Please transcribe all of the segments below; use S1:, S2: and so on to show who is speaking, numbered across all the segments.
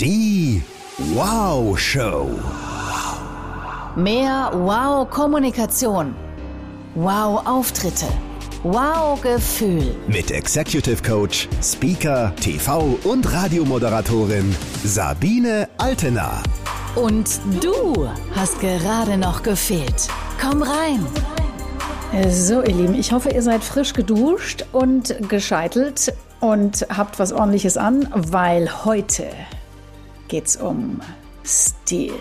S1: Die Wow Show.
S2: Mehr Wow-Kommunikation. Wow-Auftritte. Wow-Gefühl.
S1: Mit Executive Coach, Speaker, TV und Radiomoderatorin Sabine Altena.
S2: Und du hast gerade noch gefehlt. Komm rein.
S3: So, ihr Lieben, ich hoffe, ihr seid frisch geduscht und gescheitelt und habt was ordentliches an, weil heute geht's um Stil.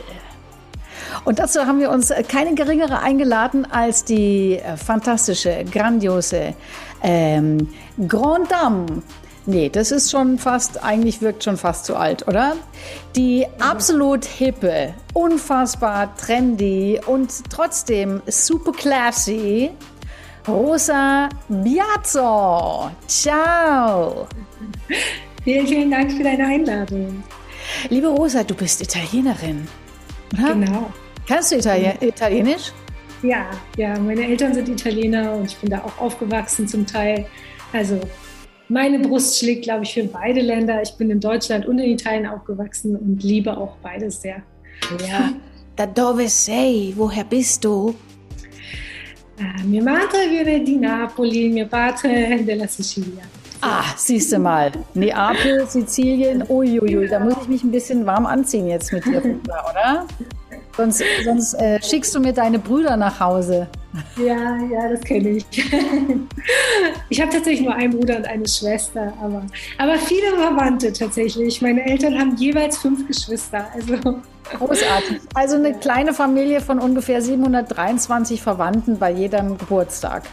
S3: Und dazu haben wir uns keine geringere eingeladen als die äh, fantastische, grandiose ähm, Grand Dame. Nee, das ist schon fast, eigentlich wirkt schon fast zu alt, oder? Die absolut hippe, unfassbar trendy und trotzdem super classy Rosa Biazzo. Ciao.
S4: Vielen, vielen Dank für deine Einladung.
S3: Liebe Rosa, du bist Italienerin.
S4: Oder? Genau.
S3: Kannst du Italien Italienisch?
S4: Ja, ja, meine Eltern sind Italiener und ich bin da auch aufgewachsen zum Teil. Also meine Brust schlägt, glaube ich, für beide Länder. Ich bin in Deutschland und in Italien aufgewachsen und liebe auch beides sehr.
S3: Ja. Da dove sei? Woher bist du?
S4: Uh, mia madre viene di Napoli, mio padre della Sicilia.
S3: Ah, siehst du mal. Neapel, Sizilien, uiuiui, da muss ich mich ein bisschen warm anziehen jetzt mit dir, oder? Sonst, sonst äh, schickst du mir deine Brüder nach Hause.
S4: Ja, ja, das kenne ich. Ich habe tatsächlich nur einen Bruder und eine Schwester, aber, aber viele Verwandte tatsächlich. Meine Eltern haben jeweils fünf Geschwister. Also.
S3: Großartig. Also eine kleine Familie von ungefähr 723 Verwandten bei jedem Geburtstag.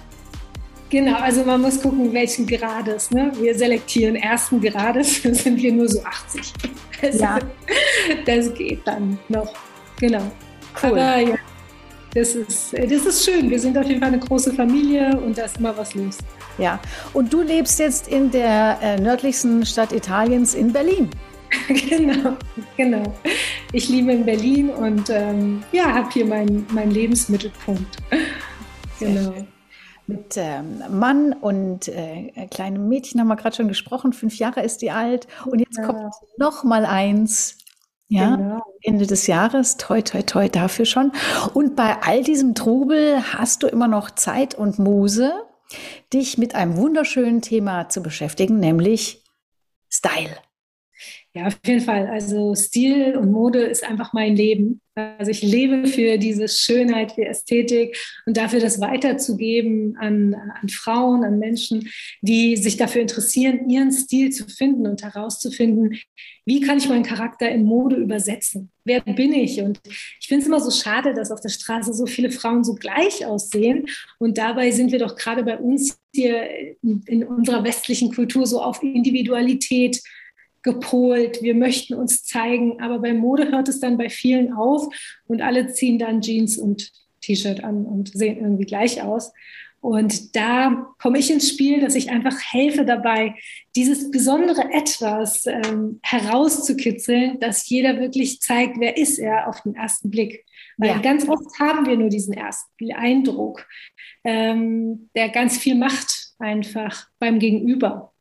S4: Genau, also man muss gucken, welchen Grades. Ne? Wir selektieren ersten Grades, sind wir nur so 80. Also, ja. Das geht dann noch. Genau. Cool. Aber ja, das ist, das ist schön. Wir sind auf jeden Fall eine große Familie und da ist immer was los.
S3: Ja, und du lebst jetzt in der äh, nördlichsten Stadt Italiens in Berlin.
S4: genau, genau. Ich liebe in Berlin und ähm, ja, habe hier meinen mein Lebensmittelpunkt.
S3: genau. Mit ähm, Mann und äh, kleinem Mädchen haben wir gerade schon gesprochen. Fünf Jahre ist die alt. Und jetzt ja. kommt noch mal eins. Ja, genau. Ende des Jahres, toi, toi, toi, dafür schon. Und bei all diesem Trubel hast du immer noch Zeit und Muse, dich mit einem wunderschönen Thema zu beschäftigen, nämlich Style.
S4: Ja, auf jeden Fall. Also Stil und Mode ist einfach mein Leben. Also ich lebe für diese Schönheit, für Ästhetik und dafür das weiterzugeben an, an Frauen, an Menschen, die sich dafür interessieren, ihren Stil zu finden und herauszufinden, wie kann ich meinen Charakter in Mode übersetzen? Wer bin ich? Und ich finde es immer so schade, dass auf der Straße so viele Frauen so gleich aussehen. Und dabei sind wir doch gerade bei uns hier in, in unserer westlichen Kultur so auf Individualität gepolt, wir möchten uns zeigen, aber bei Mode hört es dann bei vielen auf und alle ziehen dann Jeans und T-Shirt an und sehen irgendwie gleich aus. Und da komme ich ins Spiel, dass ich einfach helfe dabei, dieses besondere Etwas ähm, herauszukitzeln, dass jeder wirklich zeigt, wer ist er auf den ersten Blick. Weil ja. ganz oft haben wir nur diesen ersten Eindruck, ähm, der ganz viel macht einfach beim Gegenüber.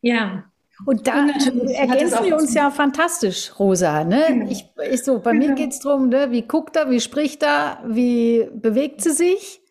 S4: Ja,
S3: und da ergänzen wir uns ja fantastisch, Rosa. Ne? Genau. Ich, ich so, bei genau. mir geht es darum, ne? wie guckt er, wie spricht er, wie bewegt sie sich.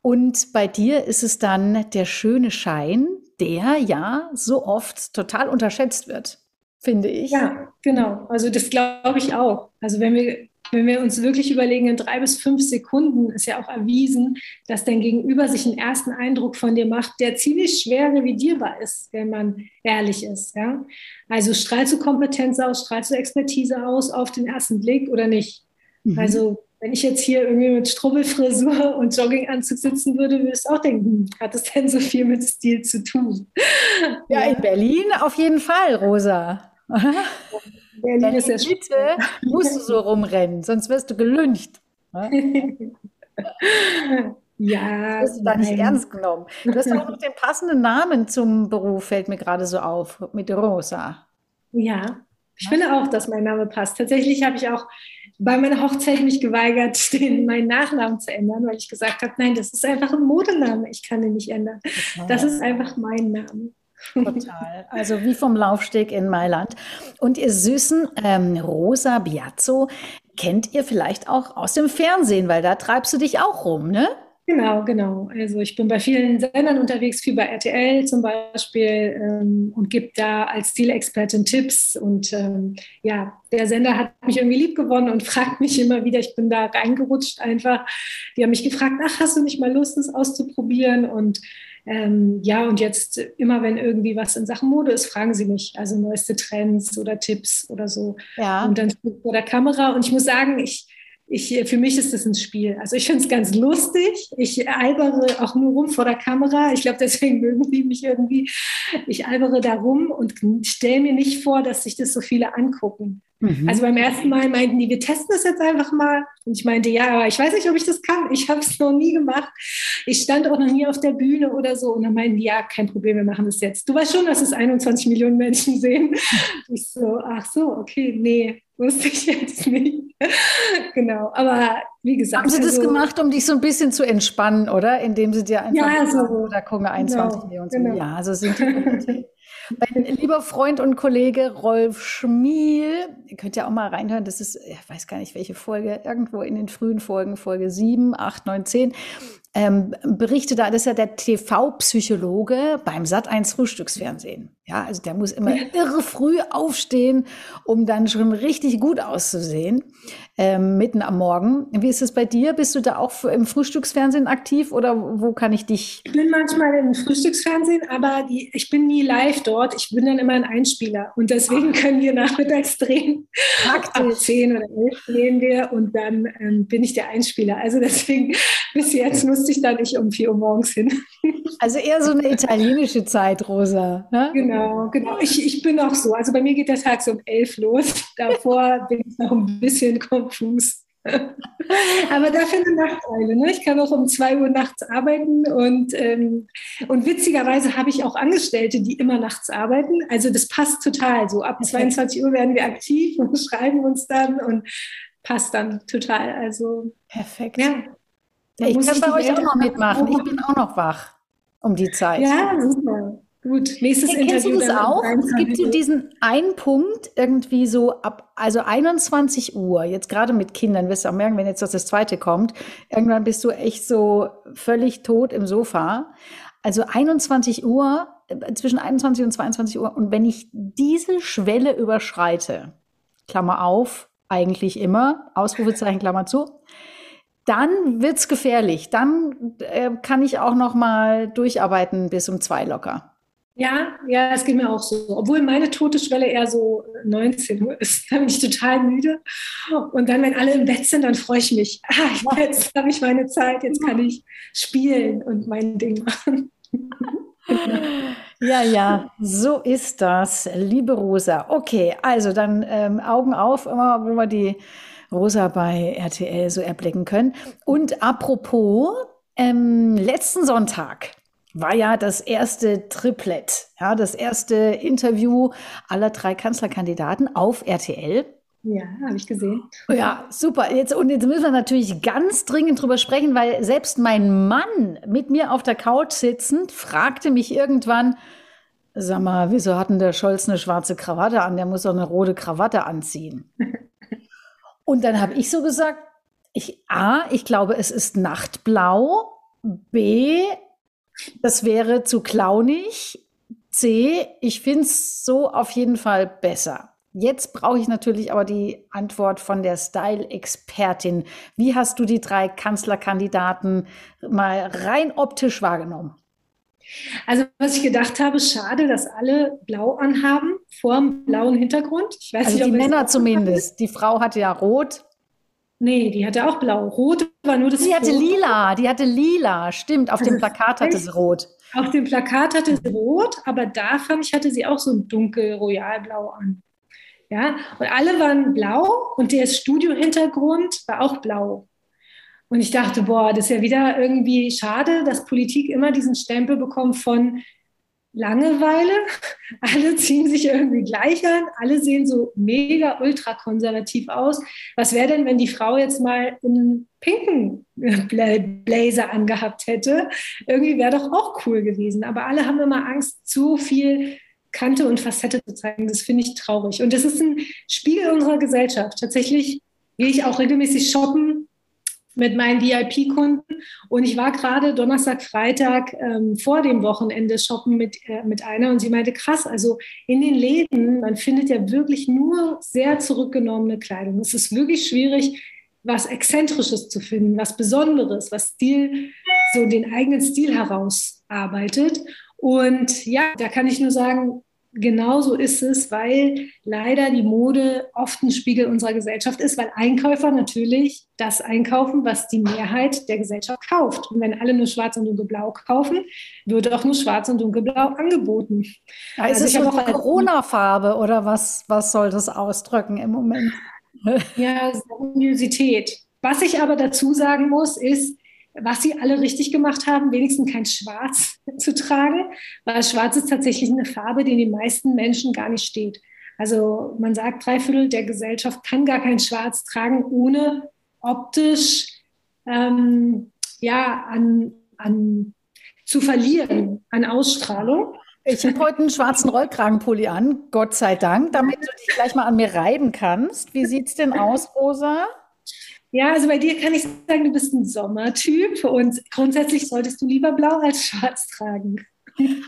S3: Und bei dir ist es dann der schöne Schein, der ja so oft total unterschätzt wird, finde ich.
S4: Ja, genau. Also das glaube ich auch. Also wenn wir wenn wir uns wirklich überlegen, in drei bis fünf Sekunden ist ja auch erwiesen, dass dein Gegenüber sich einen ersten Eindruck von dir macht, der ziemlich schwer revidierbar ist, wenn man ehrlich ist. Ja? Also strahlst du Kompetenz aus, strahlst du Expertise aus auf den ersten Blick oder nicht? Mhm. Also wenn ich jetzt hier irgendwie mit Strubbelfrisur und Jogginganzug sitzen würde, würdest du auch denken, hm, hat das denn so viel mit Stil zu tun?
S3: Ja, ja. in Berlin auf jeden Fall, Rosa. Berlin ist ja Mitte musst du so rumrennen, sonst wirst du gelüncht. Ne? ja. Das du da nicht ernst genommen. Du hast auch noch den passenden Namen zum Beruf, fällt mir gerade so auf, mit Rosa.
S4: Ja, ich finde auch, dass mein Name passt. Tatsächlich habe ich auch bei meiner Hochzeit mich geweigert, den, meinen Nachnamen zu ändern, weil ich gesagt habe, nein, das ist einfach ein Modename, ich kann den nicht ändern. Das ist einfach mein Name.
S3: Total. Also wie vom Laufsteg in Mailand. Und ihr süßen ähm, Rosa Biazzo kennt ihr vielleicht auch aus dem Fernsehen, weil da treibst du dich auch rum, ne?
S4: Genau, genau. Also ich bin bei vielen Sendern unterwegs, viel bei RTL zum Beispiel ähm, und gebe da als Stilexpertin Tipps. Und ähm, ja, der Sender hat mich irgendwie lieb gewonnen und fragt mich immer wieder, ich bin da reingerutscht einfach. Die haben mich gefragt, ach, hast du nicht mal Lust, das auszuprobieren? Und ähm, ja, und jetzt immer, wenn irgendwie was in Sachen Mode ist, fragen sie mich, also neueste Trends oder Tipps oder so. Ja. Und dann vor der Kamera. Und ich muss sagen, ich, ich, für mich ist das ein Spiel. Also ich finde es ganz lustig. Ich albere auch nur rum vor der Kamera. Ich glaube, deswegen mögen die mich irgendwie. Ich albere da rum und stelle mir nicht vor, dass sich das so viele angucken. Mhm. Also beim ersten Mal meinten die, wir testen das jetzt einfach mal. Und ich meinte, ja, aber ich weiß nicht, ob ich das kann. Ich habe es noch nie gemacht. Ich stand auch noch nie auf der Bühne oder so. Und dann meinten die, ja, kein Problem, wir machen das jetzt. Du weißt schon, dass es 21 Millionen Menschen sehen. Ich so, ach so, okay, nee, wusste ich jetzt nicht. genau, aber wie gesagt.
S3: Haben Sie das also, gemacht, um dich so ein bisschen zu entspannen, oder? Indem Sie dir einfach
S4: ja, so,
S3: da gucken 21 genau, Millionen. Genau. Ja, also sind die Mein lieber Freund und Kollege Rolf Schmiel, ihr könnt ja auch mal reinhören, das ist, ich weiß gar nicht welche Folge, irgendwo in den frühen Folgen, Folge 7, 8, 9, 10, ähm, berichtet da, das ist ja der TV-Psychologe beim Sat1 Frühstücksfernsehen. Ja, also der muss immer irre früh aufstehen, um dann schon richtig gut auszusehen, ähm, mitten am Morgen. Wie ist es bei dir? Bist du da auch im Frühstücksfernsehen aktiv oder wo kann ich dich?
S4: Ich bin manchmal im Frühstücksfernsehen, aber die, ich bin nie live dort. Ich bin dann immer ein Einspieler und deswegen können wir nachmittags drehen. Praktisch. Ab 10 oder 11 drehen wir und dann ähm, bin ich der Einspieler. Also deswegen bis jetzt musste ich da nicht um 4 Uhr morgens hin.
S3: Also eher so eine italienische Zeit, Rosa.
S4: Ne? Genau, genau. Ich, ich bin auch so. Also bei mir geht der Tag so um 11 los. Davor bin ich noch ein bisschen konfus. Aber dafür eine Nachteile. Ne? Ich kann auch um 2 Uhr nachts arbeiten und, ähm, und witzigerweise habe ich auch Angestellte, die immer nachts arbeiten. Also das passt total. So ab 22 Uhr werden wir aktiv und schreiben uns dann und passt dann total. Also
S3: perfekt. Ja. Ja, ich kann bei euch auch noch mitmachen. Ich bin auch noch wach um die Zeit.
S4: Ja, super. Gut, nächstes hey,
S3: Interview. Kennst du das auch? Es gibt so diesen einen Punkt irgendwie so ab, also 21 Uhr, jetzt gerade mit Kindern, wirst du auch merken, wenn jetzt das zweite kommt, irgendwann bist du echt so völlig tot im Sofa. Also 21 Uhr, äh, zwischen 21 und 22 Uhr. Und wenn ich diese Schwelle überschreite, Klammer auf, eigentlich immer, Ausrufezeichen, Klammer zu, dann wird's gefährlich. Dann äh, kann ich auch noch mal durcharbeiten bis um zwei locker.
S4: Ja, ja, es geht mir auch so. Obwohl meine tote Schwelle eher so 19 Uhr ist, dann bin ich total müde. Und dann, wenn alle im Bett sind, dann freue ich mich. Ah, jetzt habe ich meine Zeit, jetzt kann ich spielen und mein Ding machen.
S3: Ja, ja, so ist das, liebe Rosa. Okay, also dann ähm, Augen auf, immer wenn wir die Rosa bei RTL so erblicken können. Und apropos, ähm, letzten Sonntag war ja das erste Triplett, ja, das erste Interview aller drei Kanzlerkandidaten auf RTL.
S4: Ja, habe ich gesehen.
S3: Ja, super. Jetzt, und jetzt müssen wir natürlich ganz dringend drüber sprechen, weil selbst mein Mann mit mir auf der Couch sitzend fragte mich irgendwann, sag mal, wieso hat denn der Scholz eine schwarze Krawatte an? Der muss doch eine rote Krawatte anziehen. und dann habe ich so gesagt, ich, A, ich glaube, es ist Nachtblau. B, das wäre zu clownig. C, ich finde es so auf jeden Fall besser. Jetzt brauche ich natürlich aber die Antwort von der Style-Expertin. Wie hast du die drei Kanzlerkandidaten mal rein optisch wahrgenommen?
S4: Also was ich gedacht habe, schade, dass alle blau anhaben vor dem blauen Hintergrund.
S3: Ich weiß also nicht, die Männer zumindest. Die Frau hatte ja rot.
S4: Nee, die hatte auch blau. Rot war nur das.
S3: Die hatte lila, die hatte lila, stimmt. Auf dem Plakat hatte sie rot.
S4: Auf dem Plakat hatte sie rot, aber da fand ich, hatte sie auch so ein dunkel royalblau an. Ja, und alle waren blau und der Studiohintergrund war auch blau. Und ich dachte, boah, das ist ja wieder irgendwie schade, dass Politik immer diesen Stempel bekommt von Langeweile, alle ziehen sich irgendwie gleich an, alle sehen so mega ultra konservativ aus. Was wäre denn, wenn die Frau jetzt mal einen pinken Blazer angehabt hätte? Irgendwie wäre doch auch cool gewesen. Aber alle haben immer Angst, zu viel Kante und Facette zu zeigen. Das finde ich traurig. Und das ist ein Spiegel unserer Gesellschaft. Tatsächlich gehe ich auch regelmäßig shoppen mit meinen VIP-Kunden. Und ich war gerade Donnerstag, Freitag ähm, vor dem Wochenende shoppen mit, äh, mit einer und sie meinte, krass, also in den Läden, man findet ja wirklich nur sehr zurückgenommene Kleidung. Es ist wirklich schwierig, was Exzentrisches zu finden, was Besonderes, was Stil, so den eigenen Stil herausarbeitet. Und ja, da kann ich nur sagen, genau so ist es, weil leider die Mode oft ein Spiegel unserer Gesellschaft ist, weil Einkäufer natürlich das einkaufen, was die Mehrheit der Gesellschaft kauft. Und wenn alle nur schwarz und dunkelblau kaufen, wird auch nur schwarz und dunkelblau angeboten.
S3: Ja, ist also es eine Corona-Farbe oder was, was soll das ausdrücken im Moment?
S4: Ja, Seriosität. Was ich aber dazu sagen muss, ist, was sie alle richtig gemacht haben, wenigstens kein Schwarz zu tragen, weil Schwarz ist tatsächlich eine Farbe, die den meisten Menschen gar nicht steht. Also man sagt, drei Viertel der Gesellschaft kann gar kein Schwarz tragen, ohne optisch ähm, ja, an, an, zu verlieren an Ausstrahlung.
S3: Ich habe heute einen schwarzen Rollkragenpulli an, Gott sei Dank, damit du dich gleich mal an mir reiben kannst. Wie sieht es denn aus, Rosa?
S4: Ja, also bei dir kann ich sagen, du bist ein Sommertyp und grundsätzlich solltest du lieber blau als schwarz tragen.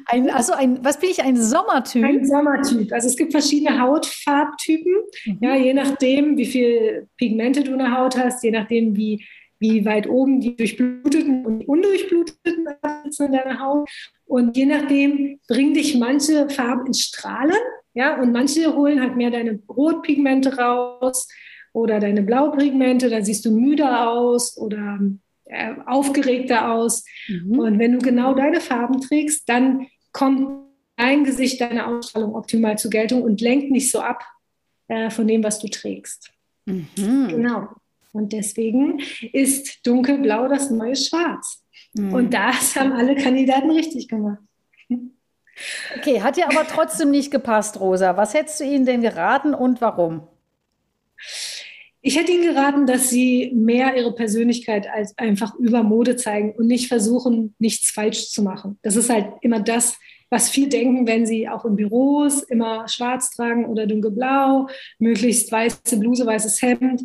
S3: Ein, also ein, was bin ich, ein Sommertyp?
S4: Ein Sommertyp. Also es gibt verschiedene Hautfarbtypen, mhm. ja, je nachdem, wie viel Pigmente du in der Haut hast, je nachdem, wie, wie weit oben die durchbluteten und undurchbluteten sitzen in deiner Haut. Und je nachdem bringen dich manche Farben ins Strahlen, ja, und manche holen halt mehr deine Rotpigmente raus oder deine Blaupigmente, dann siehst du müder aus oder äh, aufgeregter aus. Mhm. Und wenn du genau deine Farben trägst, dann kommt dein Gesicht, deine Ausstrahlung optimal zur Geltung und lenkt nicht so ab äh, von dem, was du trägst. Mhm. Genau. Und deswegen ist dunkelblau das neue Schwarz. Mhm. Und das haben alle Kandidaten richtig gemacht.
S3: Okay, hat dir aber trotzdem nicht gepasst, Rosa. Was hättest du ihnen denn geraten und warum?
S4: Ich hätte Ihnen geraten, dass Sie mehr Ihre Persönlichkeit als einfach über Mode zeigen und nicht versuchen, nichts falsch zu machen. Das ist halt immer das, was viele denken, wenn sie auch in Büros immer schwarz tragen oder dunkelblau, möglichst weiße Bluse, weißes Hemd.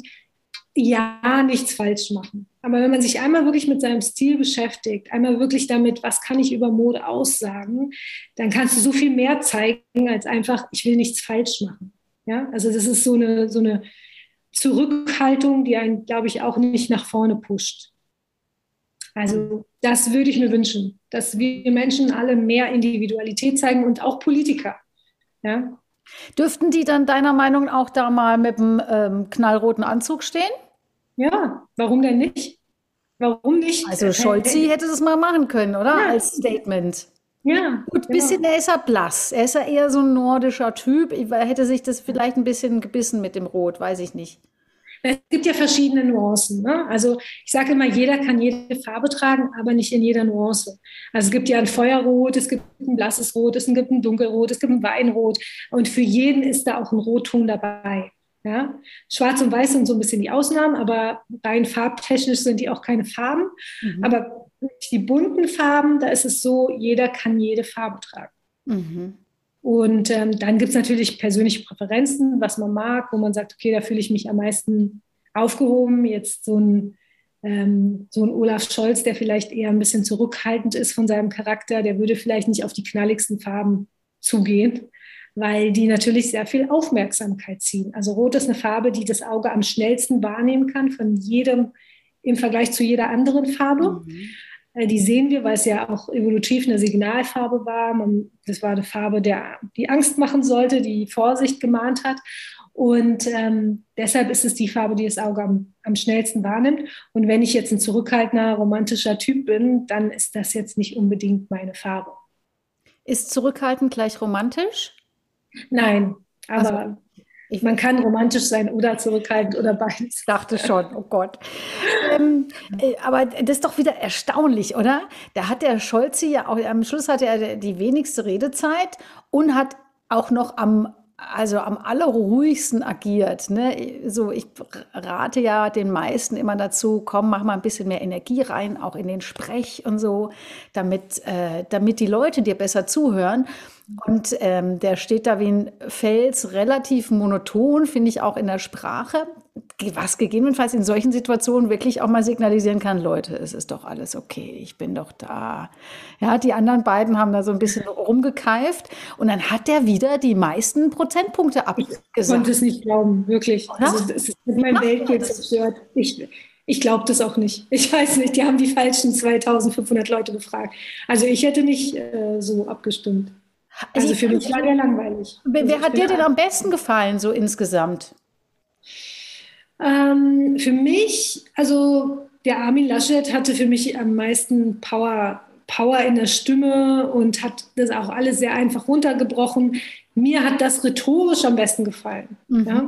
S4: Ja, nichts falsch machen. Aber wenn man sich einmal wirklich mit seinem Stil beschäftigt, einmal wirklich damit, was kann ich über Mode aussagen, dann kannst du so viel mehr zeigen als einfach, ich will nichts falsch machen. Ja, also das ist so eine, so eine Zurückhaltung, die einen, glaube ich, auch nicht nach vorne pusht. Also das würde ich mir wünschen, dass wir Menschen alle mehr Individualität zeigen und auch Politiker. Ja?
S3: Dürften die dann deiner Meinung nach auch da mal mit dem ähm, knallroten Anzug stehen?
S4: Ja, warum denn nicht? Warum nicht?
S3: Also Scholzi hätte das mal machen können, oder? Ja. Als Statement. Ja. Gut, genau. bisschen, er ist ja blass. Er ist ja eher so ein nordischer Typ. Ich, hätte sich das vielleicht ein bisschen gebissen mit dem Rot, weiß ich nicht.
S4: Es gibt ja verschiedene Nuancen. Ne? Also ich sage immer, jeder kann jede Farbe tragen, aber nicht in jeder Nuance. Also es gibt ja ein Feuerrot, es gibt ein blasses Rot, es gibt ein Dunkelrot, es gibt ein Weinrot. Und für jeden ist da auch ein Rotton dabei. Ja? Schwarz und Weiß sind so ein bisschen die Ausnahmen, aber rein farbtechnisch sind die auch keine Farben. Mhm. Aber die bunten Farben, da ist es so, jeder kann jede Farbe tragen. Mhm. Und ähm, dann gibt es natürlich persönliche Präferenzen, was man mag, wo man sagt, okay, da fühle ich mich am meisten aufgehoben. Jetzt so ein, ähm, so ein Olaf Scholz, der vielleicht eher ein bisschen zurückhaltend ist von seinem Charakter, der würde vielleicht nicht auf die knalligsten Farben zugehen, weil die natürlich sehr viel Aufmerksamkeit ziehen. Also Rot ist eine Farbe, die das Auge am schnellsten wahrnehmen kann von jedem im Vergleich zu jeder anderen Farbe. Mhm. Äh, die sehen wir, weil es ja auch evolutiv eine Signalfarbe war. Man, das war eine Farbe, der, die Angst machen sollte, die Vorsicht gemahnt hat. Und ähm, deshalb ist es die Farbe, die das Auge am, am schnellsten wahrnimmt. Und wenn ich jetzt ein zurückhaltender, romantischer Typ bin, dann ist das jetzt nicht unbedingt meine Farbe.
S3: Ist zurückhaltend gleich romantisch?
S4: Nein, aber also. Ich, Man kann romantisch sein oder zurückhaltend oder beides. Ich
S3: dachte schon, oh Gott. ähm, äh, aber das ist doch wieder erstaunlich, oder? Da hat der Scholze ja auch, am Schluss hatte er die wenigste Redezeit und hat auch noch am also am allerruhigsten agiert. Ne? So, ich rate ja den meisten immer dazu, komm, mach mal ein bisschen mehr Energie rein, auch in den Sprech und so, damit, äh, damit die Leute dir besser zuhören. Und ähm, der steht da wie ein Fels, relativ monoton, finde ich auch in der Sprache, was gegebenenfalls in solchen Situationen wirklich auch mal signalisieren kann, Leute, es ist doch alles okay, ich bin doch da. Ja, die anderen beiden haben da so ein bisschen rumgekeift und dann hat der wieder die meisten Prozentpunkte abgesagt.
S4: Ich konnte es nicht glauben, wirklich. Oder? Also, das ist mein Weltbild zerstört. Ich, ich glaube das auch nicht. Ich weiß nicht, die haben die falschen 2500 Leute befragt. Also ich hätte nicht äh, so abgestimmt.
S3: Also, also für mich war der langweilig. Wer, wer also hat dir denn am besten gefallen, so insgesamt?
S4: Ähm, für mich, also der Armin Laschet hatte für mich am meisten Power, Power in der Stimme und hat das auch alles sehr einfach runtergebrochen. Mir hat das rhetorisch am besten gefallen. Mhm. Ja?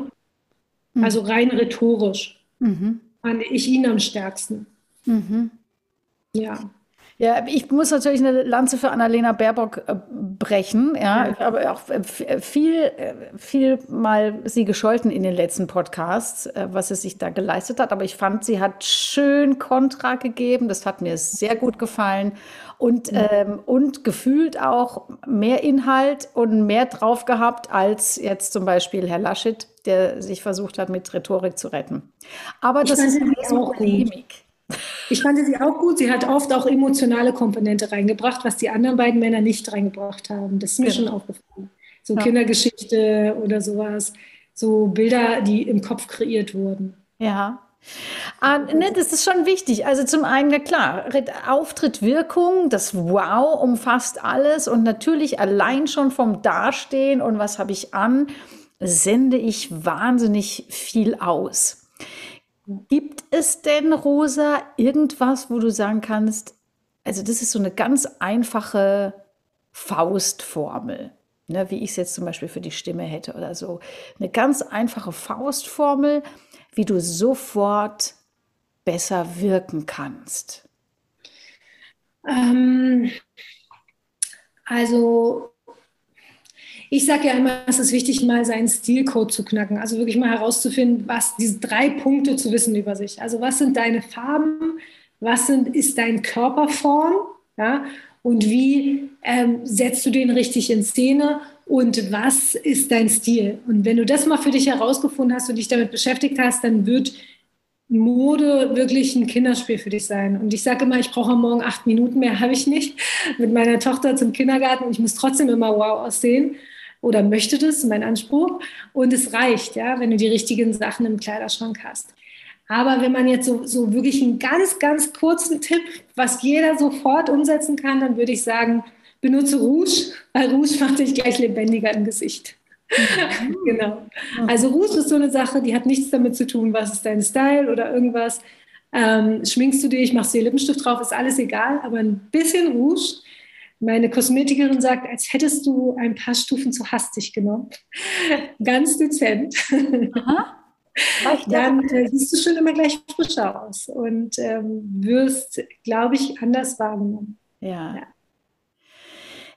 S4: Mhm. Also rein rhetorisch mhm. fand ich ihn am stärksten. Mhm.
S3: Ja. Ja, ich muss natürlich eine Lanze für Annalena Baerbock äh, brechen. Ja, ich habe auch äh, viel, äh, viel mal sie gescholten in den letzten Podcasts, was sie sich da geleistet hat. Aber ich fand, sie hat schön Kontra gegeben. Das hat mir sehr gut gefallen. Und, ähm, und gefühlt auch mehr Inhalt und mehr drauf gehabt als jetzt zum Beispiel Herr Laschet, der sich versucht hat, mit Rhetorik zu retten. Aber das ist
S4: auch Polemik. Ich fand sie auch gut. Sie hat oft auch emotionale Komponente reingebracht, was die anderen beiden Männer nicht reingebracht haben. Das ist mir ja. schon aufgefallen. So ja. Kindergeschichte oder sowas. So Bilder, die im Kopf kreiert wurden.
S3: Ja. Ah, ne, das ist schon wichtig. Also zum einen, na klar, Auftritt, Wirkung, das Wow umfasst alles und natürlich allein schon vom Dastehen und was habe ich an, sende ich wahnsinnig viel aus. Gibt es denn, Rosa, irgendwas, wo du sagen kannst, also das ist so eine ganz einfache Faustformel, ne, wie ich es jetzt zum Beispiel für die Stimme hätte oder so. Eine ganz einfache Faustformel, wie du sofort besser wirken kannst.
S4: Ähm, also ich sage ja immer, es ist wichtig, mal seinen Stilcode zu knacken. Also wirklich mal herauszufinden, was diese drei Punkte zu wissen über sich. Also was sind deine Farben? Was sind, ist dein Körperform? Ja? Und wie ähm, setzt du den richtig in Szene? Und was ist dein Stil? Und wenn du das mal für dich herausgefunden hast und dich damit beschäftigt hast, dann wird Mode wirklich ein Kinderspiel für dich sein. Und ich sage immer, ich brauche morgen acht Minuten mehr, habe ich nicht, mit meiner Tochter zum Kindergarten. Ich muss trotzdem immer wow aussehen oder möchte das, mein Anspruch. Und es reicht, ja, wenn du die richtigen Sachen im Kleiderschrank hast. Aber wenn man jetzt so, so wirklich einen ganz, ganz kurzen Tipp, was jeder sofort umsetzen kann, dann würde ich sagen, benutze Rouge, weil Rouge macht dich gleich lebendiger im Gesicht. Genau. Also Rouge ist so eine Sache, die hat nichts damit zu tun, was ist dein Style oder irgendwas. Ähm, schminkst du dich, machst dir Lippenstift drauf, ist alles egal, aber ein bisschen Rouge meine Kosmetikerin sagt, als hättest du ein paar Stufen zu hastig genommen. Ganz dezent. Aha. Dann äh, siehst du schon immer gleich frischer aus und ähm, wirst, glaube ich, anders wahrgenommen.
S3: Ja. ja.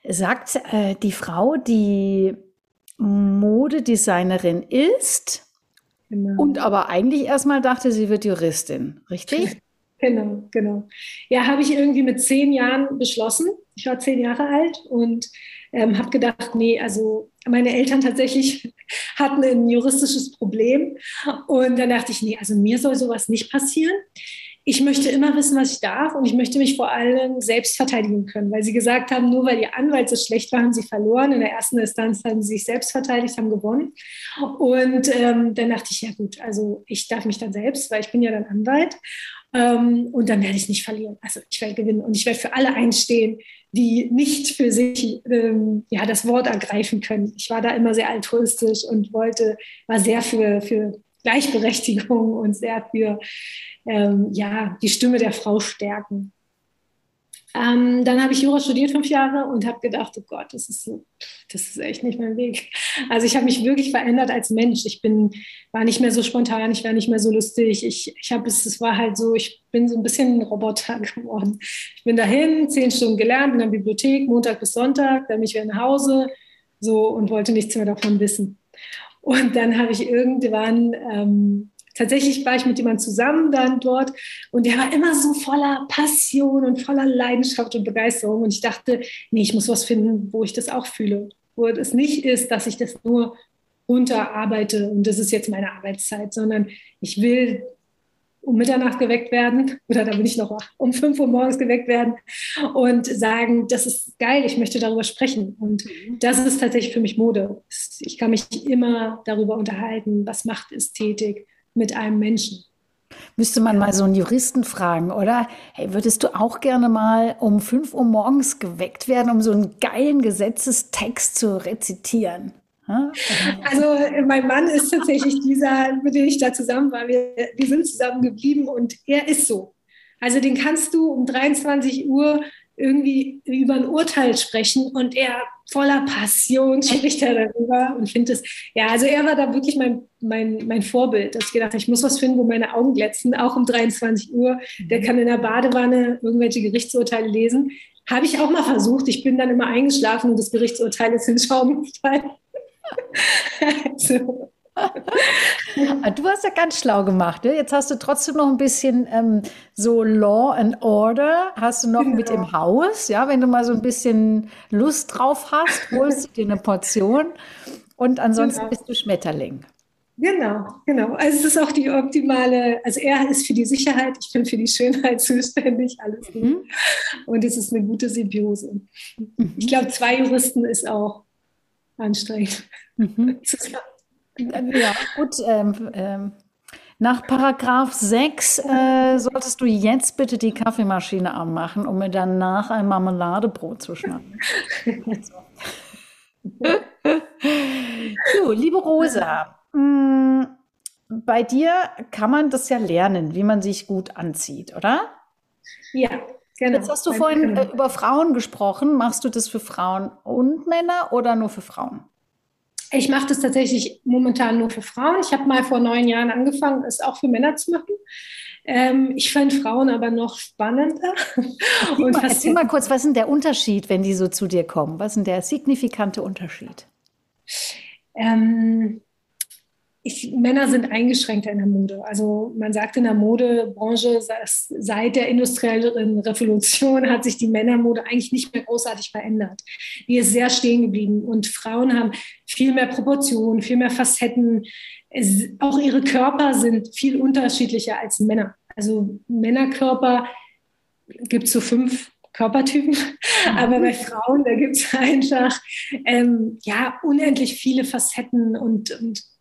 S3: Sagt äh, die Frau, die Modedesignerin ist genau. und aber eigentlich erstmal dachte, sie wird Juristin, richtig?
S4: Genau, genau. Ja, habe ich irgendwie mit zehn Jahren beschlossen. Ich war zehn Jahre alt und ähm, habe gedacht, nee, also meine Eltern tatsächlich hatten ein juristisches Problem. Und dann dachte ich, nee, also mir soll sowas nicht passieren. Ich möchte immer wissen, was ich darf und ich möchte mich vor allem selbst verteidigen können, weil sie gesagt haben, nur weil ihr Anwalt so schlecht war, haben sie verloren. In der ersten Instanz haben sie sich selbst verteidigt, haben gewonnen. Und ähm, dann dachte ich, ja gut, also ich darf mich dann selbst, weil ich bin ja dann Anwalt. Ähm, und dann werde ich nicht verlieren. Also ich werde gewinnen und ich werde für alle einstehen, die nicht für sich ähm, ja, das Wort ergreifen können. Ich war da immer sehr altruistisch und wollte, war sehr für, für Gleichberechtigung und sehr für ähm, ja, die Stimme der Frau stärken. Ähm, dann habe ich Jura studiert fünf Jahre und habe gedacht, oh Gott, das ist so, das ist echt nicht mein Weg. Also ich habe mich wirklich verändert als Mensch. Ich bin, war nicht mehr so spontan, ich war nicht mehr so lustig. Ich, ich habe es, es war halt so, ich bin so ein bisschen ein Roboter geworden. Ich bin dahin, zehn Stunden gelernt in der Bibliothek, Montag bis Sonntag, dann bin ich wieder nach Hause, so und wollte nichts mehr davon wissen. Und dann habe ich irgendwann ähm, tatsächlich war ich mit jemandem zusammen dann dort und der war immer so voller Passion und voller Leidenschaft und Begeisterung. Und ich dachte, nee, ich muss was finden, wo ich das auch fühle. Wo es nicht ist, dass ich das nur unterarbeite und das ist jetzt meine Arbeitszeit, sondern ich will um Mitternacht geweckt werden oder da bin ich noch um 5 Uhr morgens geweckt werden und sagen, das ist geil, ich möchte darüber sprechen. Und mhm. das ist tatsächlich für mich Mode. Ich kann mich immer darüber unterhalten, was macht Ästhetik, mit einem Menschen.
S3: Müsste man mal so einen Juristen fragen, oder? Hey, würdest du auch gerne mal um 5 Uhr morgens geweckt werden, um so einen geilen Gesetzestext zu rezitieren?
S4: Also mein Mann ist tatsächlich dieser, mit dem ich da zusammen war. Wir, wir sind zusammen geblieben und er ist so. Also den kannst du um 23 Uhr irgendwie über ein Urteil sprechen und er voller Passion spricht er darüber und findet es, ja, also er war da wirklich mein, mein, mein Vorbild, dass ich gedacht habe, ich muss was finden, wo meine Augen glänzen, auch um 23 Uhr. Der kann in der Badewanne irgendwelche Gerichtsurteile lesen. Habe ich auch mal versucht. Ich bin dann immer eingeschlafen und das Gerichtsurteil ist in Schaum gefallen.
S3: so. Ah, du hast ja ganz schlau gemacht. Ne? Jetzt hast du trotzdem noch ein bisschen ähm, so Law and Order. Hast du noch genau. mit im Haus. Ja, wenn du mal so ein bisschen Lust drauf hast, holst du dir eine Portion. Und ansonsten genau. bist du Schmetterling.
S4: Genau, genau. Also es ist auch die optimale, also er ist für die Sicherheit, ich bin für die Schönheit zuständig, alles mhm. Und es ist eine gute Symbiose. Mhm. Ich glaube, zwei Juristen ist auch anstrengend. Mhm.
S3: Ja, gut. Ähm, ähm, nach Paragraph 6 äh, solltest du jetzt bitte die Kaffeemaschine anmachen, um mir danach ein Marmeladebrot zu schnappen. so. liebe Rosa, mh, mm, bei dir kann man das ja lernen, wie man sich gut anzieht, oder?
S4: Ja, genau.
S3: Jetzt hast du vorhin äh, über Frauen gesprochen. Machst du das für Frauen und Männer oder nur für Frauen?
S4: Ich mache das tatsächlich momentan nur für Frauen. Ich habe mal vor neun Jahren angefangen, es auch für Männer zu machen. Ähm, ich fand Frauen aber noch spannender.
S3: Und mal, erzähl mal kurz, was ist denn der Unterschied, wenn die so zu dir kommen? Was ist denn der signifikante Unterschied?
S4: Ähm, ich, Männer sind eingeschränkter in der Mode. Also man sagt in der Modebranche, seit der industriellen Revolution hat sich die Männermode eigentlich nicht mehr großartig verändert. Die ist sehr stehen geblieben und Frauen haben viel mehr Proportionen, viel mehr Facetten. Es, auch ihre Körper sind viel unterschiedlicher als Männer. Also Männerkörper gibt es so fünf Körpertypen. Mhm. Aber bei Frauen, da gibt es einfach ähm, ja unendlich viele Facetten und, und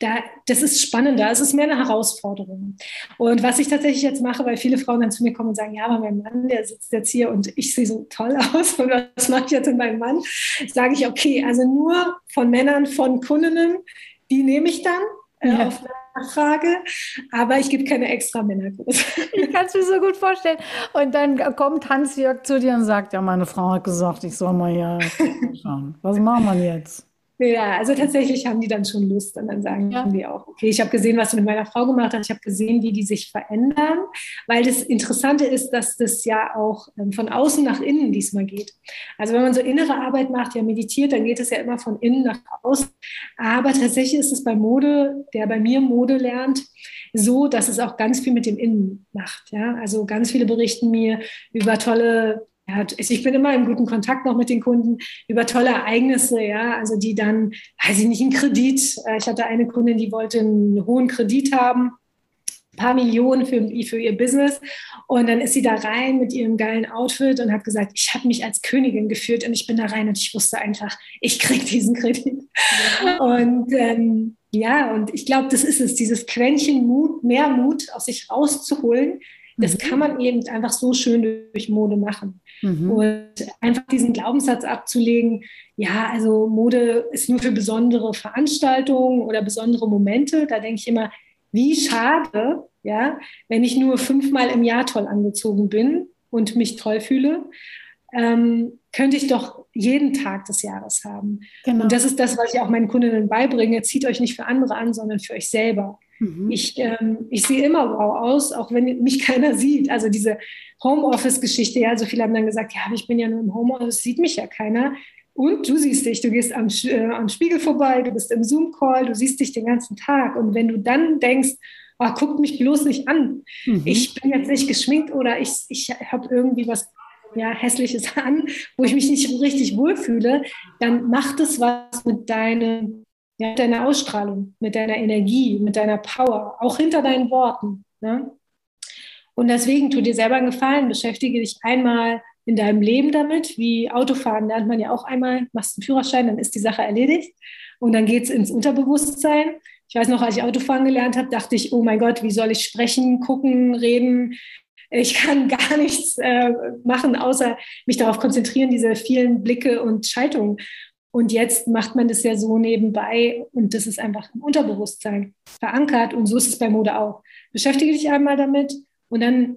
S4: da, das ist spannender, es ist mehr eine Herausforderung. Und was ich tatsächlich jetzt mache, weil viele Frauen dann zu mir kommen und sagen, ja, aber mein Mann, der sitzt jetzt hier und ich sehe so toll aus und was mache ich jetzt mit meinem Mann? Sage ich, okay, also nur von Männern, von Kundinnen, die nehme ich dann äh, ja. auf Nachfrage, aber ich gebe keine extra Männerkurse.
S3: Ich kann es mir so gut vorstellen. Und dann kommt Hans-Jörg zu dir und sagt, ja, meine Frau hat gesagt, ich soll mal ja schauen. Was machen wir jetzt?
S4: Ja, also tatsächlich haben die dann schon Lust und dann sagen ja. die auch, okay, ich habe gesehen, was du mit meiner Frau gemacht hast, ich habe gesehen, wie die sich verändern, weil das Interessante ist, dass das ja auch ähm, von außen nach innen diesmal geht. Also wenn man so innere Arbeit macht, ja meditiert, dann geht es ja immer von innen nach außen. Aber tatsächlich ist es bei Mode, der bei mir Mode lernt, so, dass es auch ganz viel mit dem Innen macht. Ja? Also ganz viele berichten mir über tolle ja, ich bin immer im guten Kontakt noch mit den Kunden über tolle Ereignisse, ja, also die dann, weiß ich nicht, einen Kredit. Äh, ich hatte eine Kundin, die wollte einen hohen Kredit haben, ein paar Millionen für, für ihr Business. Und dann ist sie da rein mit ihrem geilen Outfit und hat gesagt, ich habe mich als Königin geführt und ich bin da rein und ich wusste einfach, ich kriege diesen Kredit. Ja. Und ähm, ja, und ich glaube, das ist es, dieses Quäntchen Mut, mehr Mut aus sich rauszuholen, das mhm. kann man eben einfach so schön durch Mode machen. Mhm. Und einfach diesen Glaubenssatz abzulegen, ja, also Mode ist nur für besondere Veranstaltungen oder besondere Momente. Da denke ich immer, wie schade, ja, wenn ich nur fünfmal im Jahr toll angezogen bin und mich toll fühle, ähm, könnte ich doch jeden Tag des Jahres haben. Genau. Und das ist das, was ich auch meinen Kundinnen beibringe. Zieht euch nicht für andere an, sondern für euch selber. Mhm. Ich, ähm, ich sehe immer wow aus, auch wenn mich keiner sieht. Also diese Homeoffice-Geschichte, ja, so viele haben dann gesagt, ja, ich bin ja nur im Homeoffice, sieht mich ja keiner. Und du siehst dich, du gehst am, äh, am Spiegel vorbei, du bist im Zoom-Call, du siehst dich den ganzen Tag. Und wenn du dann denkst, oh, guckt mich bloß nicht an, mhm. ich bin jetzt nicht geschminkt oder ich, ich habe irgendwie was ja, Hässliches an, wo ich mich nicht richtig wohlfühle, dann macht es was mit, deine, ja, deiner Ausstrahlung, mit deiner Energie, mit deiner Power, auch hinter deinen Worten. Ne? Und deswegen tu dir selber einen Gefallen, beschäftige dich einmal in deinem Leben damit, wie Autofahren lernt man ja auch einmal, machst einen Führerschein, dann ist die Sache erledigt und dann geht es ins Unterbewusstsein. Ich weiß noch, als ich Autofahren gelernt habe, dachte ich, oh mein Gott, wie soll ich sprechen, gucken, reden? Ich kann gar nichts äh, machen, außer mich darauf konzentrieren, diese vielen Blicke und Schaltungen. Und jetzt macht man das ja so nebenbei und das ist einfach im Unterbewusstsein verankert. Und so ist es bei Mode auch. Beschäftige dich einmal damit und dann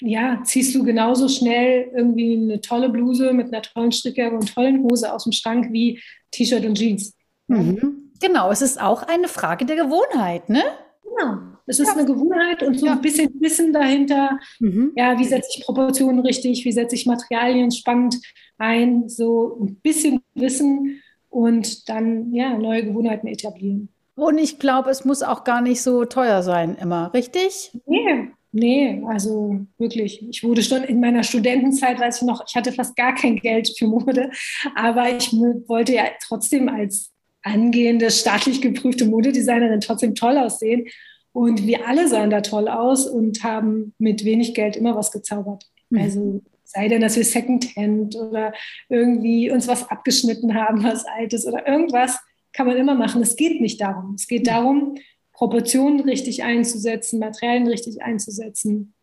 S4: ja, ziehst du genauso schnell irgendwie eine tolle Bluse mit einer tollen Stricke und tollen Hose aus dem Schrank wie T-Shirt und Jeans.
S3: Mhm. Genau, es ist auch eine Frage der Gewohnheit, ne?
S4: Genau, es ist ja. eine Gewohnheit und so ja. ein bisschen Wissen dahinter. Mhm. Ja, wie setze ich Proportionen richtig, wie setze ich Materialien spannend ein, so ein bisschen Wissen und dann ja neue Gewohnheiten etablieren.
S3: Und ich glaube, es muss auch gar nicht so teuer sein immer, richtig?
S4: Nee, Nee, also wirklich. Ich wurde schon in meiner Studentenzeit, weiß ich noch, ich hatte fast gar kein Geld für Mode, aber ich wollte ja trotzdem als angehende, staatlich geprüfte Modedesignerin trotzdem toll aussehen. Und wir alle sahen da toll aus und haben mit wenig Geld immer was gezaubert. Mhm. Also sei denn, dass wir Secondhand oder irgendwie uns was abgeschnitten haben, was Altes oder irgendwas, kann man immer machen. Es geht nicht darum. Es geht darum, Proportionen richtig einzusetzen, Materialien richtig einzusetzen.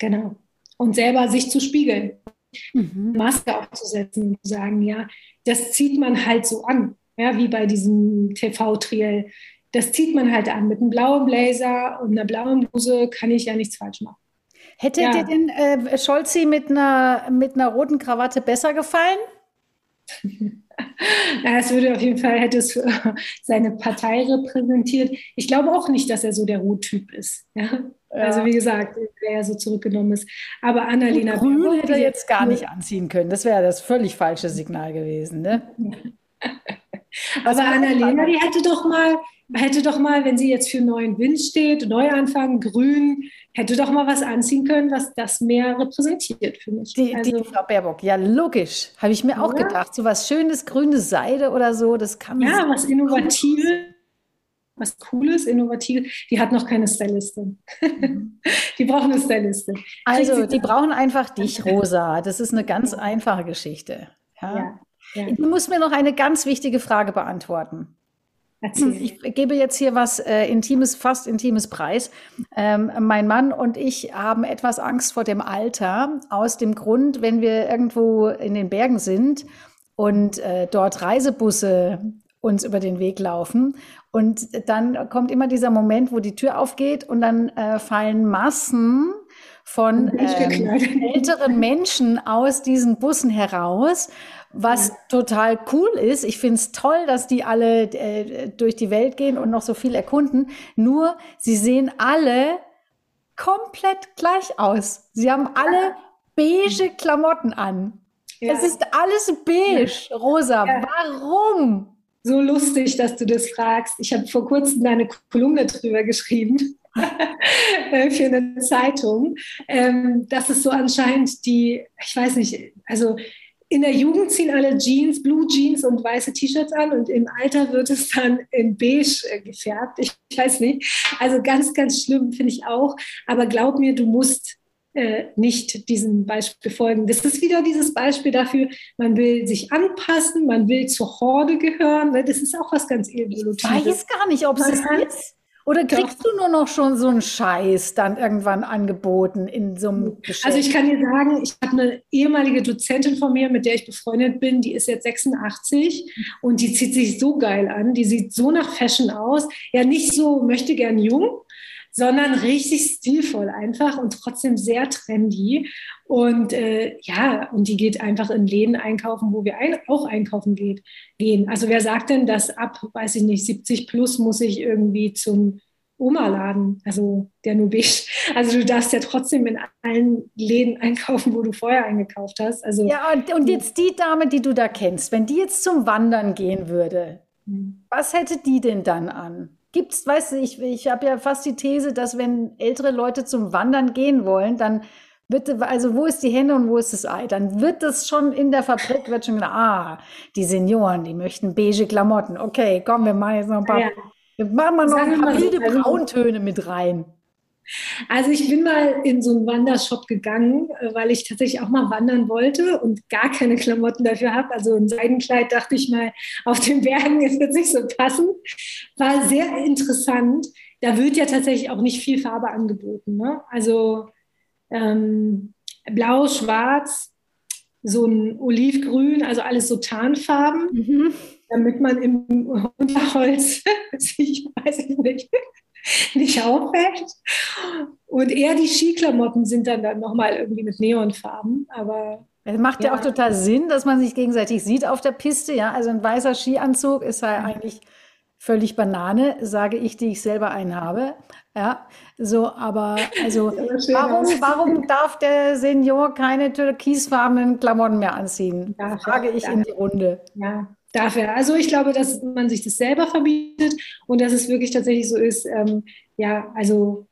S4: Genau. Und selber sich zu spiegeln. Mhm. Maske aufzusetzen und zu sagen, ja, das zieht man halt so an. Ja, wie bei diesem TV-Triell. Das zieht man halt an. Mit einem blauen Blazer und einer blauen Bluse kann ich ja nichts falsch machen.
S3: Hätte ja. dir denn äh, Scholzi mit einer, mit einer roten Krawatte besser gefallen?
S4: Ja, es würde auf jeden Fall, hätte es seine Partei repräsentiert. Ich glaube auch nicht, dass er so der Rottyp ist. Ja? ja. Also wie gesagt, wer ja so zurückgenommen ist. Aber Annalena
S3: Grün hätte er jetzt gar nicht anziehen können. Das wäre das völlig falsche Signal gewesen. Ne?
S4: Aber Annalena, die hätte doch mal, hätte doch mal, wenn sie jetzt für neuen Wind steht, Neuanfang, Grün, hätte doch mal was anziehen können, was das mehr repräsentiert für mich.
S3: Die, also, die Frau Baerbock, ja, logisch. Habe ich mir ja. auch gedacht. So was Schönes, grüne Seide oder so, das kann
S4: Ja, was Innovatives, was Cooles, Innovatives. Die hat noch keine Stylistin. Mhm. die brauchen eine Stylistin.
S3: Also, die brauchen einfach dich, Rosa. Das ist eine ganz einfache Geschichte. ja. ja. Ja. Du musst mir noch eine ganz wichtige Frage beantworten. Ich gebe jetzt hier was äh, Intimes, fast Intimes Preis. Ähm, mein Mann und ich haben etwas Angst vor dem Alter, aus dem Grund, wenn wir irgendwo in den Bergen sind und äh, dort Reisebusse uns über den Weg laufen. Und dann kommt immer dieser Moment, wo die Tür aufgeht und dann äh, fallen Massen von ähm, älteren Menschen aus diesen Bussen heraus was total cool ist. Ich finde es toll, dass die alle äh, durch die Welt gehen und noch so viel erkunden. Nur, sie sehen alle komplett gleich aus. Sie haben alle beige Klamotten an. Ja. Es ist alles beige, ja. rosa. Ja. Warum?
S4: So lustig, dass du das fragst. Ich habe vor kurzem eine Kolumne drüber geschrieben für eine Zeitung. Ähm, das ist so anscheinend die, ich weiß nicht, also in der Jugend ziehen alle Jeans, Blue Jeans und weiße T-Shirts an und im Alter wird es dann in beige äh, gefärbt. Ich weiß nicht. Also ganz, ganz schlimm finde ich auch. Aber glaub mir, du musst äh, nicht diesem Beispiel folgen. Das ist wieder dieses Beispiel dafür, man will sich anpassen, man will zur Horde gehören. Ne? Das ist auch was ganz Evolutives.
S3: Ich weiß gar nicht, ob es das ist. Oder kriegst Doch. du nur noch schon so einen Scheiß dann irgendwann angeboten in so einem
S4: Geschäft? Also ich kann dir sagen, ich habe eine ehemalige Dozentin von mir, mit der ich befreundet bin, die ist jetzt 86 und die zieht sich so geil an, die sieht so nach Fashion aus. Ja, nicht so möchte gern jung, sondern richtig stilvoll einfach und trotzdem sehr trendy. Und äh, ja, und die geht einfach in Läden einkaufen, wo wir ein, auch einkaufen geht, gehen. Also wer sagt denn, dass ab, weiß ich nicht, 70 plus muss ich irgendwie zum Oma-Laden, also der beige. Also du darfst ja trotzdem in allen Läden einkaufen, wo du vorher eingekauft hast. Also,
S3: ja, und, und jetzt die Dame, die du da kennst, wenn die jetzt zum Wandern gehen würde, mhm. was hätte die denn dann an? Gibt's, weißt du, ich, ich habe ja fast die These, dass wenn ältere Leute zum Wandern gehen wollen, dann wird, also wo ist die Henne und wo ist das Ei? Dann wird das schon in der Fabrik, wird schon gedacht, ah, die Senioren, die möchten beige Klamotten. Okay, komm, wir machen jetzt noch ein paar, ja. wir machen mal noch ein paar wilde so, Brauntöne mit rein.
S4: Also ich bin mal in so einen Wandershop gegangen, äh, weil ich tatsächlich auch mal wandern wollte und gar keine Klamotten dafür habe. Also ein Seidenkleid dachte ich mal, auf den Bergen ist jetzt nicht so passend. War sehr interessant. Da wird ja tatsächlich auch nicht viel Farbe angeboten. Ne? Also ähm, blau, schwarz, so ein Olivgrün, also alles so Tarnfarben, mhm. damit man im Unterholz, ich weiß ich nicht, nicht auffällt. Und eher die Skiklamotten sind dann, dann nochmal irgendwie mit Neonfarben, aber
S3: es macht ja. ja. auch total Sinn, dass man sich gegenseitig sieht auf der Piste. Ja, also ein weißer Skianzug ist ja eigentlich völlig Banane, sage ich, die ich selber einen habe. Ja, so, aber also warum, warum darf der Senior keine türkisfarbenen Klamotten mehr anziehen? Darf Frage ich darf. in die Runde.
S4: Ja, darf er. Also ich glaube, dass man sich das selber verbietet und dass es wirklich tatsächlich so ist, ähm, ja, also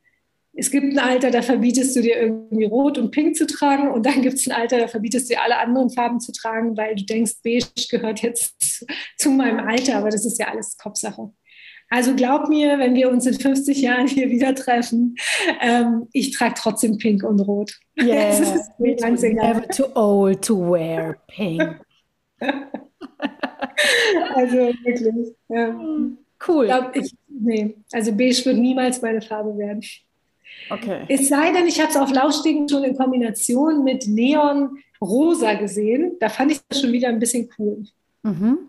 S4: es gibt ein Alter, da verbietest du dir irgendwie rot und pink zu tragen und dann gibt es ein Alter, da verbietest du dir alle anderen Farben zu tragen, weil du denkst, beige gehört jetzt zu meinem Alter, aber das ist ja alles Kopfsache. Also glaub mir, wenn wir uns in 50 Jahren hier wieder treffen, ähm, ich trage trotzdem pink und rot.
S3: Yeah, ganz never too old to wear pink.
S4: also wirklich. Ja.
S3: Cool.
S4: Glaub, ich, nee, also beige wird niemals meine Farbe werden. Okay. Es sei denn, ich habe es auf Laufstegen schon in Kombination mit Neon Rosa gesehen. Da fand ich das schon wieder ein bisschen cool.
S3: Mhm.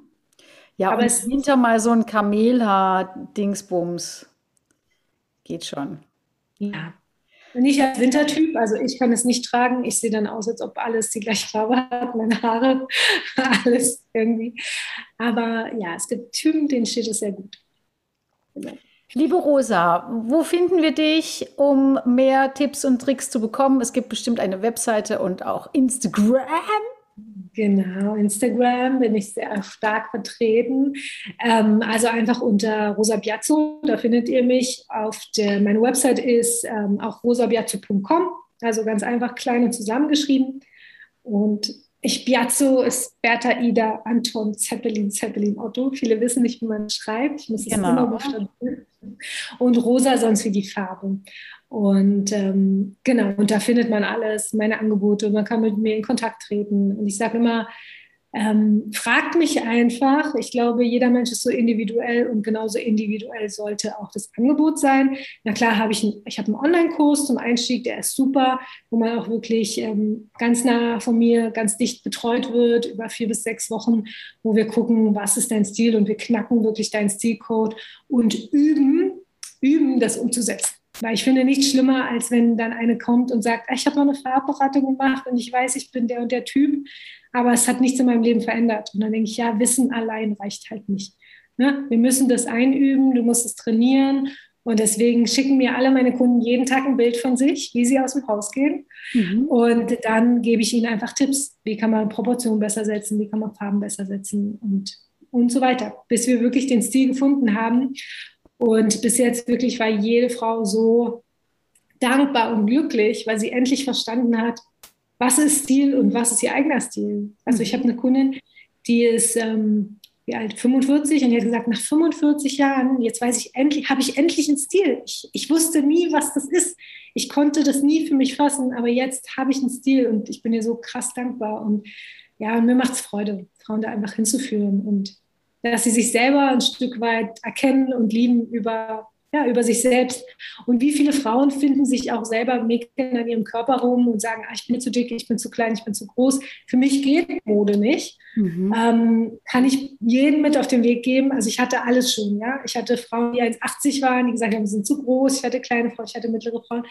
S3: Ja, aber es hinter mal so ein Kamelhaar-Dingsbums. Geht schon.
S4: Ja. Nicht als Wintertyp, also ich kann es nicht tragen. Ich sehe dann aus, als ob alles die gleiche Farbe hat, meine Haare, alles irgendwie. Aber ja, es gibt Typen, denen steht es sehr gut.
S3: Genau. Liebe Rosa, wo finden wir dich, um mehr Tipps und Tricks zu bekommen? Es gibt bestimmt eine Webseite und auch Instagram.
S4: Genau, Instagram bin ich sehr stark vertreten. Ähm, also einfach unter Rosa Biazzo, da findet ihr mich. Auf der, meine Website ist ähm, auch rosabiazzo.com, also ganz einfach klein und zusammengeschrieben. Und ich Biazzo ist Bertha Ida Anton Zeppelin Zeppelin Otto. Viele wissen nicht, wie man schreibt. Ich muss es genau. immer buchstabieren. Und rosa sonst wie die Farbe. Und ähm, genau, und da findet man alles, meine Angebote, man kann mit mir in Kontakt treten. Und ich sage immer, ähm, fragt mich einfach. Ich glaube, jeder Mensch ist so individuell und genauso individuell sollte auch das Angebot sein. Na klar, habe ich, ein, ich habe einen Online-Kurs zum Einstieg, der ist super, wo man auch wirklich ähm, ganz nah von mir, ganz dicht betreut wird über vier bis sechs Wochen, wo wir gucken, was ist dein Stil und wir knacken wirklich deinen Stilcode und üben, üben, das umzusetzen. Weil ich finde nichts schlimmer, als wenn dann eine kommt und sagt, ah, ich habe noch eine Farbberatung gemacht und ich weiß, ich bin der und der Typ aber es hat nichts in meinem Leben verändert. Und dann denke ich, ja, Wissen allein reicht halt nicht. Ne? Wir müssen das einüben, du musst es trainieren. Und deswegen schicken mir alle meine Kunden jeden Tag ein Bild von sich, wie sie aus dem Haus gehen. Mhm. Und dann gebe ich ihnen einfach Tipps. Wie kann man Proportionen besser setzen? Wie kann man Farben besser setzen? Und, und so weiter. Bis wir wirklich den Stil gefunden haben. Und bis jetzt wirklich war jede Frau so dankbar und glücklich, weil sie endlich verstanden hat, was ist Stil und was ist ihr eigener Stil. Also ich habe eine Kundin, die ist ähm, wie alt, 45 und die hat gesagt, nach 45 Jahren, jetzt weiß ich endlich, habe ich endlich einen Stil. Ich, ich wusste nie, was das ist. Ich konnte das nie für mich fassen, aber jetzt habe ich einen Stil und ich bin ihr so krass dankbar. Und ja, mir macht es Freude, Frauen da einfach hinzuführen und dass sie sich selber ein Stück weit erkennen und lieben über ja, über sich selbst. Und wie viele Frauen finden sich auch selber, mäkeln an ihrem Körper rum und sagen, ah, ich bin zu dick, ich bin zu klein, ich bin zu groß. Für mich geht Mode nicht. Mhm. Ähm, kann ich jedem mit auf den Weg geben. Also ich hatte alles schon, ja. Ich hatte Frauen, die 1,80 waren, die gesagt haben, wir sind zu groß. Ich hatte kleine Frauen, ich hatte mittlere Frauen.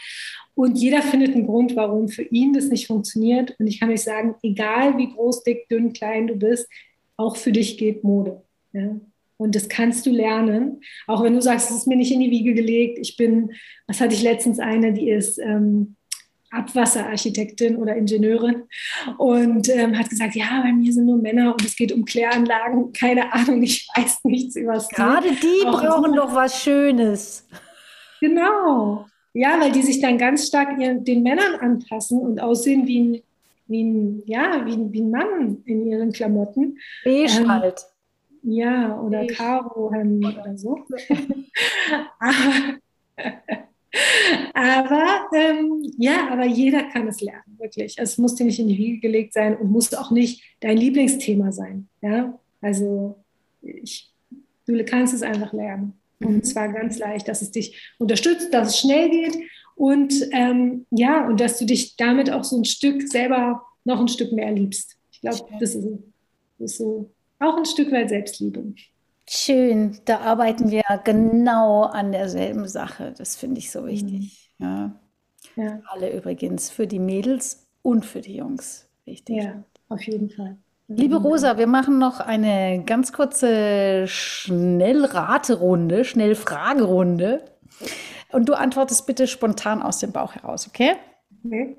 S4: Und jeder findet einen Grund, warum für ihn das nicht funktioniert. Und ich kann euch sagen, egal wie groß, dick, dünn, klein du bist, auch für dich geht Mode. Ja? Und das kannst du lernen. Auch wenn du sagst, es ist mir nicht in die Wiege gelegt. Ich bin, was hatte ich letztens eine, die ist ähm, Abwasserarchitektin oder Ingenieurin und ähm, hat gesagt, ja, bei mir sind nur Männer und es geht um Kläranlagen. Keine Ahnung, ich weiß nichts über das.
S3: Gerade die Auch brauchen doch was Schönes.
S4: Genau. Ja, weil die sich dann ganz stark ihren, den Männern anpassen und aussehen wie ein, wie ein, ja, wie, wie ein Mann in ihren Klamotten.
S3: Beige ähm, halt.
S4: Ja, oder Karo-Hemd oder so. aber, aber ähm, ja, aber jeder kann es lernen, wirklich. Es muss dir nicht in die Wiege gelegt sein und muss auch nicht dein Lieblingsthema sein. Ja, also ich, du kannst es einfach lernen. Und mhm. zwar ganz leicht, dass es dich unterstützt, dass es schnell geht und ähm, ja, und dass du dich damit auch so ein Stück selber noch ein Stück mehr liebst. Ich glaube, das ist, das ist so auch ein Stück weit Selbstliebe.
S3: Schön, da arbeiten wir genau an derselben Sache. Das finde ich so wichtig. Mhm. Ja. ja. Alle übrigens, für die Mädels und für die Jungs wichtig.
S4: Ja, auf jeden Fall.
S3: Liebe Rosa, wir machen noch eine ganz kurze Schnellraterunde, Schnellfragerunde. Und du antwortest bitte spontan aus dem Bauch heraus, okay? Okay.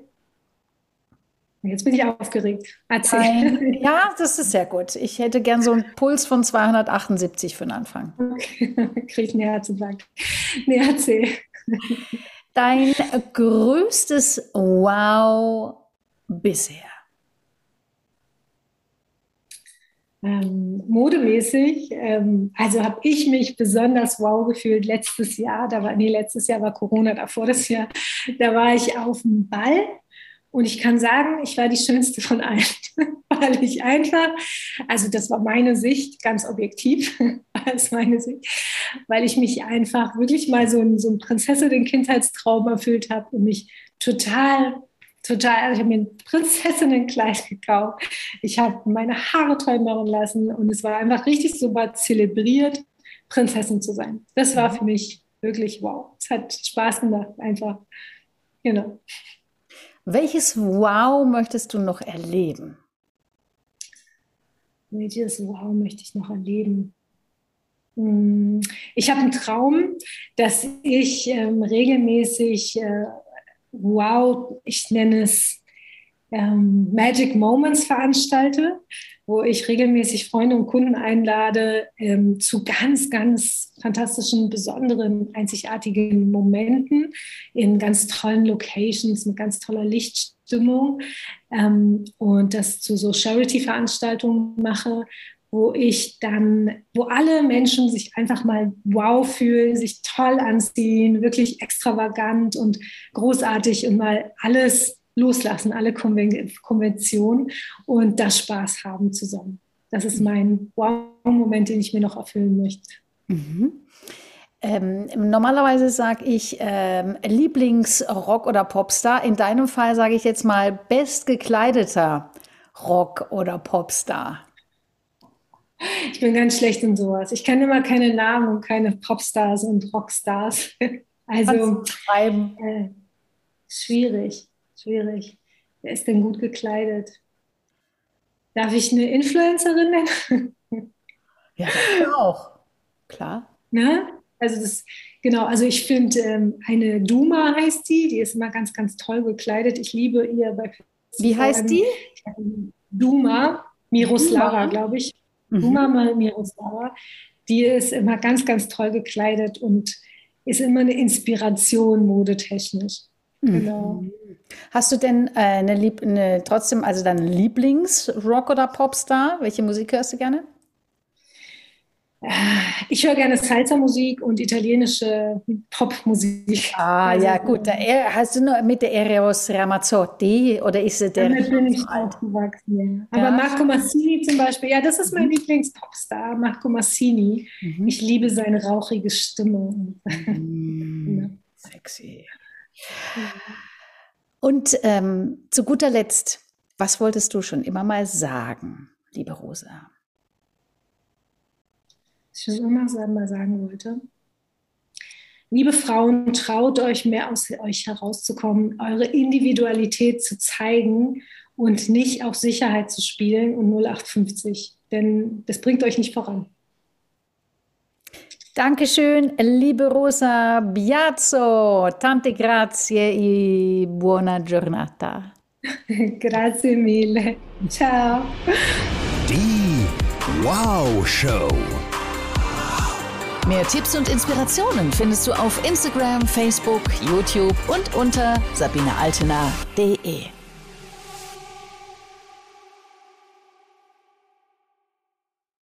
S4: Jetzt bin ich aufgeregt.
S3: Erzähl. ja, das ist sehr gut. Ich hätte gern so einen Puls von 278 für den Anfang.
S4: Okay, kriege ich einen Herzinfarkt. Nee, erzähl.
S3: Dein größtes Wow bisher?
S4: Ähm, modemäßig, ähm, also habe ich mich besonders wow gefühlt letztes Jahr, da war, nee, letztes Jahr war Corona, davor das Jahr, da war ich auf dem Ball und ich kann sagen, ich war die schönste von allen, weil ich einfach, also das war meine Sicht, ganz objektiv, als meine Sicht, weil ich mich einfach wirklich mal so ein, so ein Prinzessin-Kindheitstraum erfüllt habe und mich total, total, also ich habe mir ein Prinzessinnenkleid gekauft. Ich habe meine Haare toll machen lassen und es war einfach richtig super zelebriert, Prinzessin zu sein. Das war für mich wirklich wow. Es hat Spaß gemacht, einfach. Genau.
S3: Welches Wow möchtest du noch erleben?
S4: Welches Wow möchte ich noch erleben? Hm, ich habe einen Traum, dass ich ähm, regelmäßig äh, Wow, ich nenne es ähm, Magic Moments veranstalte wo ich regelmäßig Freunde und Kunden einlade ähm, zu ganz, ganz fantastischen, besonderen, einzigartigen Momenten in ganz tollen Locations mit ganz toller Lichtstimmung ähm, und das zu so Charity-Veranstaltungen mache, wo ich dann, wo alle Menschen sich einfach mal wow fühlen, sich toll anziehen, wirklich extravagant und großartig und mal alles loslassen, alle Konventionen und das Spaß haben zusammen. Das ist mein Wow-Moment, den ich mir noch erfüllen möchte.
S3: Mhm. Ähm, normalerweise sage ich ähm, Lieblingsrock- oder Popstar. In deinem Fall sage ich jetzt mal bestgekleideter Rock- oder Popstar.
S4: Ich bin ganz schlecht in sowas. Ich kenne immer keine Namen und keine Popstars und Rockstars. Also äh, schwierig schwierig. Wer ist denn gut gekleidet? Darf ich eine Influencerin nennen?
S3: ja, auch. Klar.
S4: Ne? Also das, genau, also ich finde, ähm, eine Duma heißt die, die ist immer ganz, ganz toll gekleidet. Ich liebe ihr bei
S3: Wie heißt die?
S4: Duma, Miroslava, glaube ich. Mhm. Duma mal Miroslava. Die ist immer ganz, ganz toll gekleidet und ist immer eine Inspiration modetechnisch.
S3: Genau. Mhm. Hast du denn äh, eine, Lieb eine trotzdem, also dein Lieblings-Rock- oder Popstar? Welche Musik hörst du gerne?
S4: Ich höre gerne Salsa-Musik und italienische Popmusik.
S3: Ah, also, ja, gut. Da hast du nur mit der Eros Ramazzotti oder ist es der?
S4: Damit bin ich aufgewachsen, ja. Aber ja. Marco Massini zum Beispiel, ja, das ist mein Lieblings-Popstar, Marco Massini. Mhm. Ich liebe seine rauchige Stimme.
S3: Mhm. sexy. Und ähm, zu guter Letzt, was wolltest du schon immer mal sagen, liebe Rosa?
S4: Was ich schon immer mal sagen wollte. Liebe Frauen, traut euch mehr aus euch herauszukommen, eure Individualität zu zeigen und nicht auf Sicherheit zu spielen und 0850, denn das bringt euch nicht voran.
S3: Dankeschön, liebe Rosa Biazzo. Tante grazie e buona giornata.
S4: grazie mille. Ciao.
S1: Die Wow Show.
S2: Mehr Tipps und Inspirationen findest du auf Instagram, Facebook, YouTube und unter sabinealtener.de.